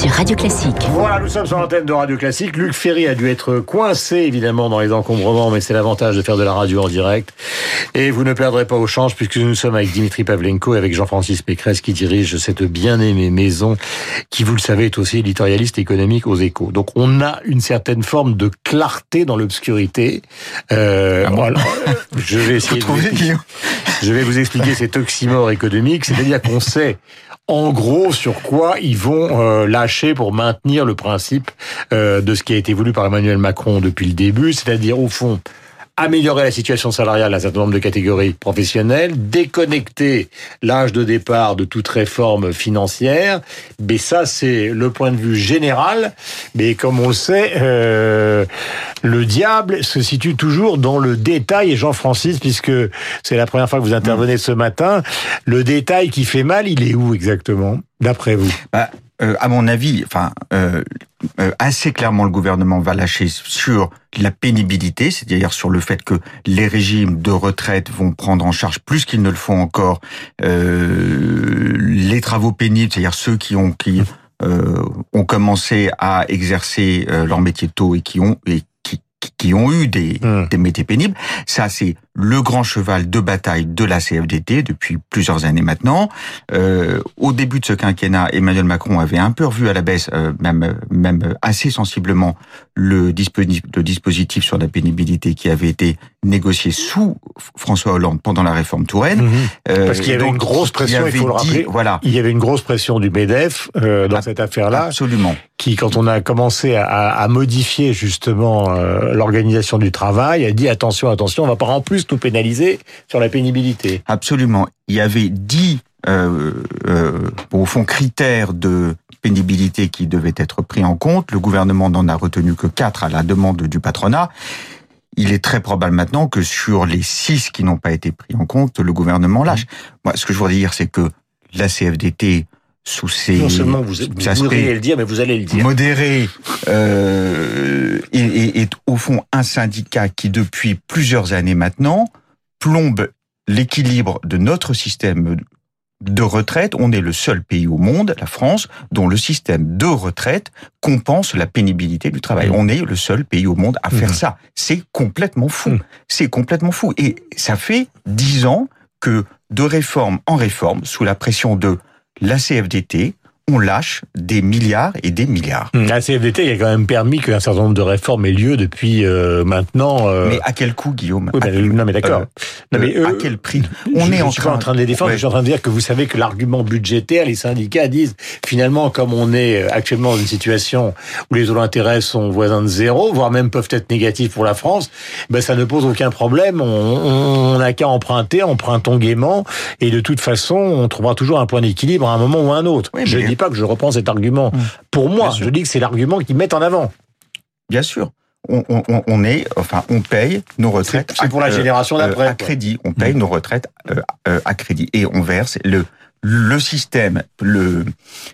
sur Radio Classique. Voilà, nous sommes sur l'antenne de Radio Classique. Luc Ferry a dû être coincé, évidemment, dans les encombrements, mais c'est l'avantage de faire de la radio en direct. Et vous ne perdrez pas au change, puisque nous sommes avec Dimitri Pavlenko et avec Jean-Francis Pécresse, qui dirige cette bien-aimée maison, qui, vous le savez, est aussi éditorialiste économique aux échos. Donc, on a une certaine forme de clarté dans l'obscurité. Euh, Ah bon voilà. Je vais essayer de vous expliquer- je vais vous expliquer cet oxymore économique, c'est-à-dire qu'on sait en gros sur quoi ils vont euh, lâcher pour maintenir le principe euh, de ce qui a été voulu par Emmanuel Macron depuis le début, c'est-à-dire au fond améliorer la situation salariale d'un certain nombre de catégories professionnelles, déconnecter l'âge de départ de toute réforme financière. Mais ça, c'est le point de vue général. Mais comme on le sait, euh, le diable se situe toujours dans le détail. Et Jean-Francis, puisque c'est la première fois que vous intervenez ce matin, le détail qui fait mal, il est où exactement, d'après vous? Bah, euh, à mon avis, enfin, euh, euh, assez clairement, le gouvernement va lâcher sur la pénibilité, c'est-à-dire sur le fait que les régimes de retraite vont prendre en charge plus qu'ils ne le font encore euh, les travaux pénibles, c'est-à-dire ceux qui ont qui euh, ont commencé à exercer leur métier tôt et qui ont et qui, qui ont eu des, Hmm. des métiers pénibles. Ça, c'est le grand cheval de bataille de la CFDT depuis plusieurs années maintenant. Euh, au début de ce quinquennat, Emmanuel Macron avait un peu revu à la baisse, euh, même, même assez sensiblement, le dispositif, le dispositif sur la pénibilité qui avait été négocié sous François Hollande pendant la réforme Touraine. Euh, Parce qu'il y avait donc, une grosse pression, il faut le dit- rappeler. Voilà. Il y avait une grosse pression du MEDEF euh, dans Ah, cette affaire-là, Absolument. qui, quand on a commencé à, à modifier justement euh, l'organisation du travail, a dit attention, attention, on va pas en plus nous pénaliser sur la pénibilité. Absolument. Il y avait dix, euh, euh, au fond, critères de pénibilité qui devaient être pris en compte. Le gouvernement n'en a retenu que quatre à la demande du patronat. Il est très probable maintenant que sur les six qui n'ont pas été pris en compte, le gouvernement lâche. Moi, ce que je voudrais dire, c'est que la CFDT, sous ses Non seulement vous, voudriez le dire, mais vous allez le dire. modéré euh, est, est- est au fond un syndicat qui depuis plusieurs années maintenant plombe l'équilibre de notre système de retraite. On est le seul pays au monde, la France, dont le système de retraite compense la pénibilité du travail. Mmh. On est le seul pays au monde à faire Mmh. ça. C'est complètement fou. Mmh. C'est complètement fou. Et ça fait dix ans que de réforme en réforme, sous la pression de la CFDT, on lâche des milliards et des milliards. La CFDT a quand même permis qu'un certain nombre de réformes aient lieu depuis euh, maintenant. euh, Mais à quel coût, Guillaume? Oui, bah, quel- non mais d'accord. euh, euh, à eux- quel prix? Je- On est je en suis pas train, en train de les défendre, Ouais. je suis en train de dire que vous savez que l'argument budgétaire, les syndicats disent finalement comme on est actuellement dans une situation où les taux d'intérêt sont voisins de zéro, voire même peuvent être négatifs pour la France, ben ça ne pose aucun problème. On n'a qu'à emprunter, empruntons gaiement, et de toute façon, on trouvera toujours un point d'équilibre à un moment ou à un autre. Oui, je ne mais- dis pas que je reprends cet argument pour moi. Je dis que c'est l'argument qu'ils mettent en avant. Bien sûr. On, on- on- on est, enfin, on paye nos retraites. C'est pour la génération euh, d'après. à crédit. On paye nos retraites euh, à crédit et on verse le le système. Le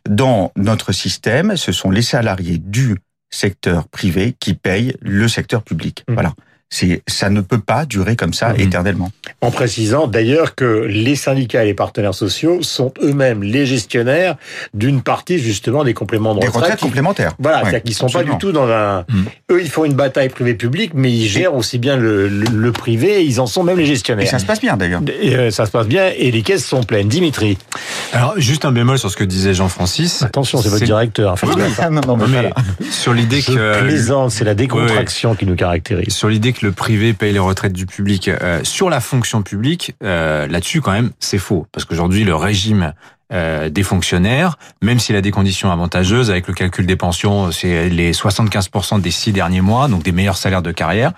dans notre système, ce sont les salariés du secteur privé qui payent le secteur public. Mhm. Voilà. C'est ça ne peut pas durer comme ça Mhm. éternellement. En précisant d'ailleurs que les syndicats et les partenaires sociaux sont eux-mêmes les gestionnaires d'une partie justement des compléments de Des retraite. retraites qui- complémentaires. Voilà, Ouais, c'est-à-dire qu'ils sont absolument. pas du tout dans un. Mm. Eux, ils font une bataille privée-publique, mais ils gèrent aussi bien le, le, le privé. Et ils en sont même les Et gestionnaires. ça se passe bien d'ailleurs. Et, euh, ça se passe bien et les caisses sont pleines. Dimitri, Alors, juste un bémol sur ce que disait Jean-Francis. attention, c'est votre directeur. Enfin, Oui, non, non, mais Non, mais voilà. sur l'idée que plaisante, c'est la décontraction qui nous caractérise. sur l'idée que le privé paye les retraites du public euh, sur la fonction publique, euh, là-dessus quand même c'est faux parce qu'aujourd'hui le régime euh, des fonctionnaires, même s'il a des conditions avantageuses avec le calcul des pensions, c'est les 75% des six derniers mois, donc des meilleurs salaires de carrière.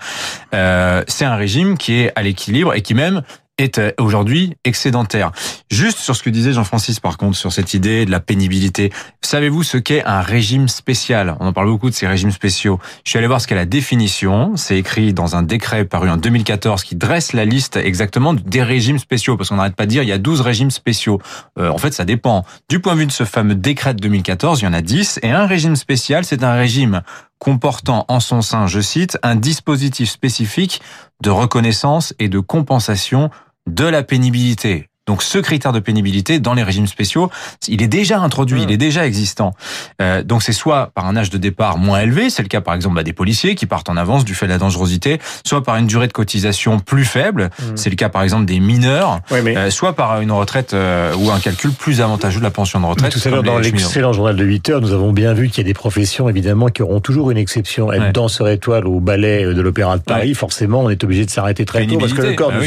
Euh, c'est un régime qui est à l'équilibre et qui même est euh, aujourd'hui excédentaire. Juste sur ce que disait Jean-Francis par contre, sur cette idée de la pénibilité. Savez-vous ce qu'est un régime spécial? On en parle beaucoup de ces régimes spéciaux. Je suis allé voir ce qu'est la définition. C'est écrit dans un décret paru en 2014 qui dresse la liste exactement des régimes spéciaux. Parce qu'on n'arrête pas de dire il y a 12 régimes spéciaux. Euh, en fait, ça dépend. Du point de vue de ce fameux décret de 2014, il y en a 10. Et un régime spécial, c'est un régime comportant en son sein, je cite, un dispositif spécifique de reconnaissance et de compensation de la pénibilité. Donc ce critère de pénibilité dans les régimes spéciaux, il est déjà introduit, il est déjà existant. Euh, donc c'est soit par un âge de départ moins élevé, c'est le cas par exemple bah, des policiers qui partent en avance du fait de la dangerosité, soit par une durée de cotisation plus faible, mmh. c'est le cas par exemple des mineurs, euh, soit par une retraite euh, ou un calcul plus avantageux de la pension de retraite. tout à l'heure dans l'excellent journal de 8 heures, nous avons bien vu qu'il y a des professions évidemment qui auront toujours une exception. Être danseur étoile au ballet de l'Opéra de Paris, forcément on est obligé de s'arrêter très tôt parce que le corps bah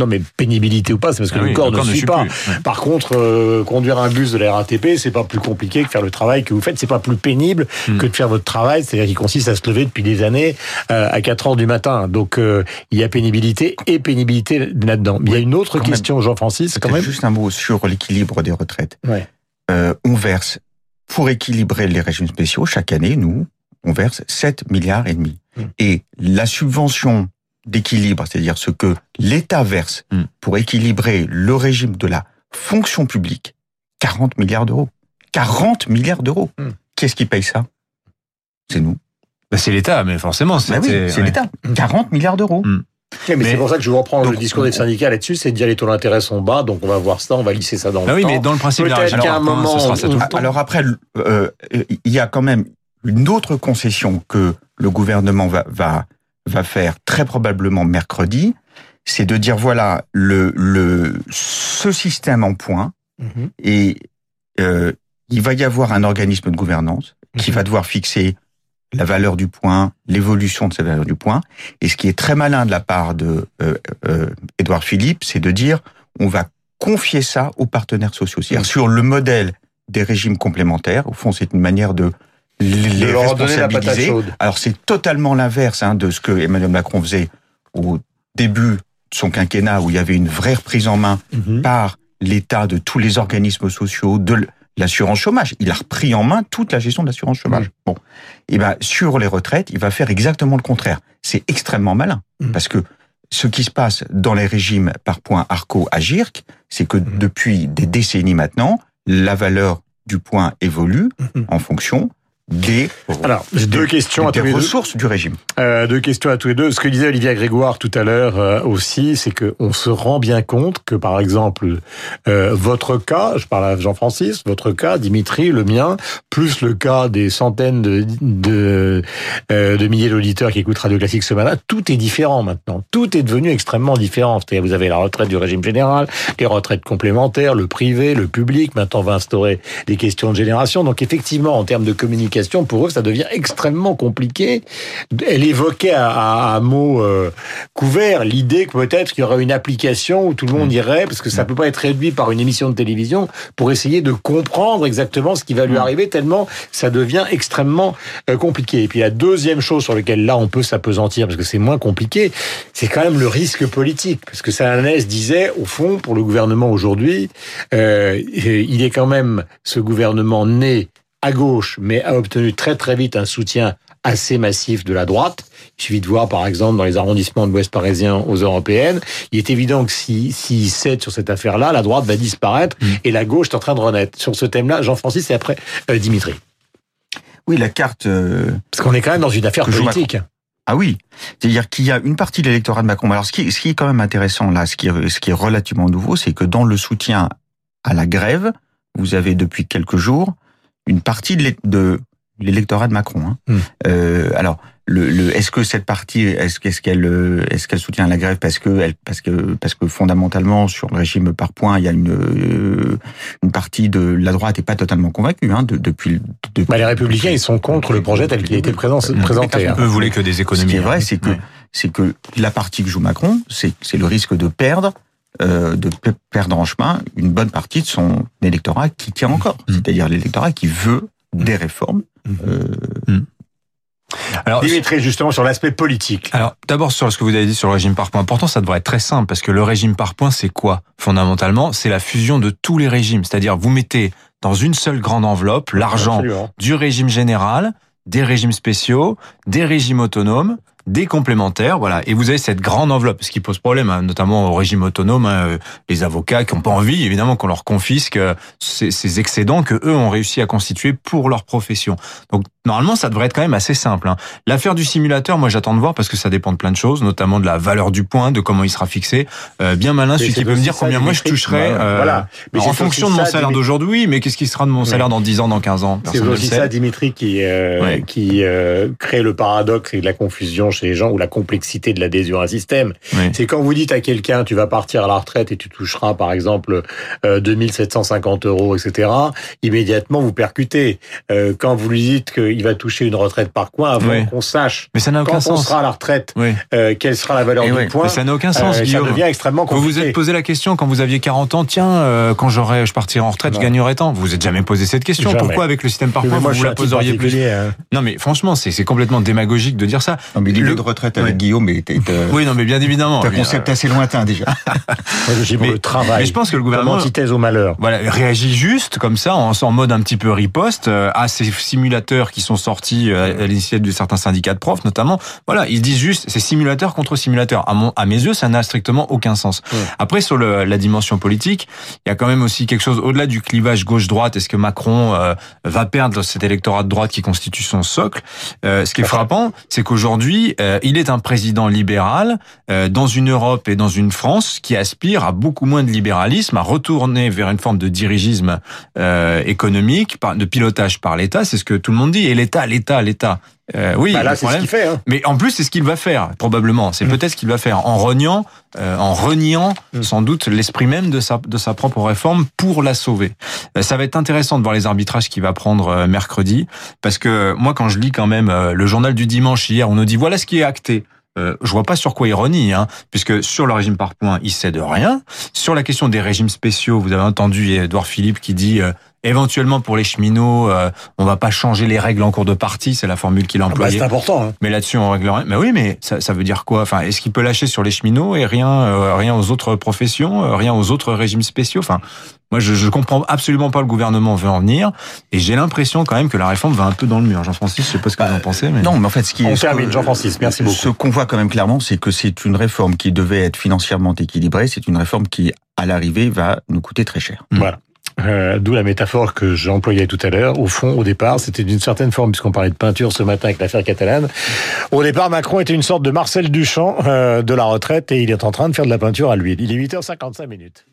non mais pénibilité ou pas, c'est parce que ah le, corps ne suit pas. Par contre, euh, conduire un bus de la RATP, c'est pas plus compliqué que faire le travail que vous faites. C'est pas plus pénible hmm. que de faire votre travail, c'est-à-dire qu'il consiste à se lever depuis des années euh, à 4 heures du matin. Donc euh, il y a pénibilité et pénibilité là-dedans. il y a une autre question, Jean-Francis, quand même. Juste un mot sur l'équilibre des retraites. Ouais. on verse pour équilibrer les régimes spéciaux chaque année, nous, on verse 7 milliards et demi. Hmm. Et la subvention d'équilibre, c'est-à-dire ce que l'État verse hmm. pour équilibrer le régime de la fonction publique, 40 milliards d'euros. 40 milliards d'euros. Hmm. Qui est-ce qui paye ça? C'est nous. Bah, c'est l'État, mais forcément, c'est bah l'État. 40 milliards d'euros. Hmm. mais, c'est pour ça que je vous reprends le discours des syndicats là-dessus, c'est de dire les taux d'intérêt sont bas, donc on va voir ça, on va lisser ça dans le ah temps. Oui, mais dans le principe, peut-être qu'à un moment, ce sera alors après, euh, il y a quand même une autre concession que le gouvernement va, va va faire très probablement mercredi, c'est de dire voilà le, le ce système en point mhm. et euh, il va y avoir un organisme de gouvernance qui mhm. va devoir fixer la valeur du point, l'évolution de cette valeur du point. Et ce qui est très malin de la part de euh, euh, Edouard Philippe, c'est de dire on va confier ça aux partenaires sociaux. C'est-à-dire mhm. sur le modèle des régimes complémentaires. Au fond, c'est une manière de les, responsabiliser. Alors c'est totalement l'inverse hein, de ce que Emmanuel Macron faisait au début de son quinquennat, où il y avait une vraie reprise en main mhm. par l'État de tous les organismes sociaux, de l'assurance chômage. Il a repris en main toute la gestion de l'assurance chômage. Bon, et ben sur les retraites, il va faire exactement le contraire. C'est extrêmement malin mhm. parce que ce qui se passe dans les régimes par points Arco à GIRC, c'est que mhm. depuis des décennies maintenant, la valeur du point évolue en fonction des, Alors, deux questions à tous les ressources du régime. Euh, deux questions à tous les deux. Ce que disait Olivier Grégoire tout à l'heure euh, aussi, c'est que on se rend bien compte que, par exemple, euh, votre cas, je parle à Jean-Francis, votre cas, Dimitri, le mien, plus le cas des centaines de de, de milliers d'auditeurs qui écoutent Radio Classique ce matin, tout est différent maintenant. Tout est devenu extrêmement différent. C'est-à-dire, vous avez la retraite du régime général, les retraites complémentaires, le privé, le public. Maintenant, on va instaurer des questions de génération. Donc, effectivement, en termes de communication question, pour eux, ça devient extrêmement compliqué. Elle évoquait à, un mot euh, couvert l'idée que peut-être qu'il y aurait une application où tout le monde mm. irait, parce que ça mm. peut pas être réduit par une émission de télévision, pour essayer de comprendre exactement ce qui va lui mm. arriver, tellement ça devient extrêmement euh, compliqué. Et puis la deuxième chose sur laquelle là on peut s'apesantir, parce que c'est moins compliqué, c'est quand même le risque politique. Parce que Salanès disait, au fond, pour le gouvernement aujourd'hui, euh, il est quand même ce gouvernement né à gauche, mais a obtenu très très vite un soutien assez massif de la droite. Il suffit de voir, par exemple, dans les arrondissements de l'Ouest parisien aux européennes, il est évident que s'il si, cède sur cette affaire-là, la droite va disparaître mm. et la gauche est en train de renaître. Sur ce thème-là, Jean-Francis et après euh, Dimitri. Oui, la carte... Euh, Parce qu'on est quand même dans une affaire politique. Ah oui, c'est-à-dire qu'il y a une partie de l'électorat de Macron. Alors ce qui, ce qui est quand même intéressant là, ce qui, ce qui est relativement nouveau, c'est que dans le soutien à la grève, vous avez depuis quelques jours une partie de l'électorat de Macron. Hein. Hmm. Euh, alors, le, le est-ce que cette partie, est-ce qu'elle, est-ce qu'elle soutient la grève parce que elle, parce que parce que fondamentalement sur le régime par points, il y a une une partie de la droite est pas totalement convaincue hein, de, depuis. depuis bah, les républicains, ils sont contre le projet tel qu'il a été présenté. Eux voulaient que des économies. Ce qui est vrai, hein. c'est que c'est que la partie que joue Macron, c'est c'est le risque de perdre euh, de perdre en chemin une bonne partie de son électorat qui tient encore, mmh. c'est-à-dire l'électorat qui veut des réformes. Mmh. Euh... Mmh. Alors, Dimitri, justement, sur l'aspect politique. Alors, d'abord, sur ce que vous avez dit sur le régime par points. Pourtant, ça devrait être très simple, parce que le régime par points, c'est quoi Fondamentalement, c'est la fusion de tous les régimes. C'est-à-dire, vous mettez dans une seule grande enveloppe l'argent du régime général, des régimes spéciaux, des régimes autonomes, des complémentaires, voilà. Et vous avez cette grande enveloppe, ce qui pose problème, hein, notamment au régime autonome, hein, euh, les avocats qui n'ont pas envie, évidemment, qu'on leur confisque euh, ces, excédents que eux ont réussi à constituer pour leur profession. Donc Normalement, ça devrait être quand même assez simple. Hein. L'affaire du simulateur, moi j'attends de voir parce que ça dépend de plein de choses, notamment de la valeur du point, de comment il sera fixé. Euh, bien malin, celui qui peut me dire combien moi je toucherai bah, euh, voilà. mais en fonction de mon salaire d'aujourd'hui, mais qu'est-ce qui sera de mon salaire dans 10 ans, dans 15 ans? C'est aussi ça, Dimitri, qui, euh, qui euh, crée le paradoxe et la confusion chez les gens ou la complexité de l'adhésion à un système. C'est quand vous dites à quelqu'un, tu vas partir à la retraite et tu toucheras par exemple 2750 euros, etc., immédiatement vous percutez. quand vous lui dites que il va toucher une retraite par coin avant qu'on sache mais ça n'a aucun quand sens. on sera à la retraite euh, quelle sera la valeur du point. Mais ça n'a aucun sens. Euh, ça devient extrêmement compliqué. Vous vous êtes posé la question quand vous aviez 40 ans, tiens, euh, quand j'aurai, je partirai en retraite, je gagnerai tant. Vous vous êtes jamais posé cette question. Pourquoi avec le système par points vous vous la poseriez plus hein. Non mais franchement, c'est complètement démagogique de dire ça. Non mais l'idée de retraite avec Guillaume était. oui non mais bien évidemment. C'est un concept assez lointain déjà. mais, le travail. Mais je pense que le gouvernement antithèse au malheur. Voilà réagit juste comme ça en, en mode un petit peu riposte à ces simulateurs qui sont sortis à l'initiative de certains syndicats de profs notamment. Voilà, ils disent juste c'est simulateur contre simulateur. À, mon, à mes yeux, ça n'a strictement aucun sens. Après, sur le, la dimension politique, il y a quand même aussi quelque chose au-delà du clivage gauche-droite. Est-ce que Macron euh, va perdre cet électorat de droite qui constitue son socle euh, Ce qui est frappant, c'est qu'aujourd'hui, euh, il est un président libéral dans une Europe et dans une France qui aspire à beaucoup moins de libéralisme, à retourner vers une forme de dirigisme économique, de pilotage par l'État. C'est ce que tout le monde dit. Et l'État, l'État, l'État. Euh, oui, bah là, c'est ce qu'il fait. Hein. Mais en plus, c'est ce qu'il va faire, probablement. C'est mm. peut-être ce qu'il va faire en reniant, euh, en reniant mm. sans doute l'esprit même de sa de sa propre réforme pour la sauver. Euh, ça va être intéressant de voir les arbitrages qu'il va prendre mercredi, parce que moi, quand je lis quand même le journal du dimanche hier, on nous dit voilà ce qui est acté. Euh, je vois pas sur quoi ironie, hein, puisque sur le régime par points, il sait de rien. Sur la question des régimes spéciaux, vous avez entendu Edouard Philippe qui dit Éventuellement pour les cheminots, euh, on va pas changer les règles en cours de partie, c'est la formule qu'il a ah bah, employée. c'est important. Hein. Mais là-dessus on règle rien. Mais oui, mais ça, ça veut dire quoi? Enfin, est-ce qu'il peut lâcher sur les cheminots et rien, euh, rien aux autres professions, euh, rien aux autres régimes spéciaux? Enfin, moi je, je comprends absolument pas le gouvernement veut en venir, et j'ai l'impression quand même que la réforme va un peu dans le mur. Jean-Francis, je sais pas ce que vous en pensez. Mais... Non, mais en fait, ce qui on termine, Jean-Francis. Merci beaucoup. Ce qu'on voit quand même clairement, c'est que c'est une réforme qui devait être financièrement équilibrée. C'est une réforme qui, à l'arrivée, va nous coûter très cher. Voilà. Euh, d'où la métaphore que j'employais tout à l'heure. Au fond, au départ, c'était d'une certaine forme, puisqu'on parlait de peinture ce matin avec l'affaire catalane. Au départ, Macron était une sorte de Marcel Duchamp euh, de la retraite et il est en train de faire de la peinture à l'huile. Il est 8h55 minutes.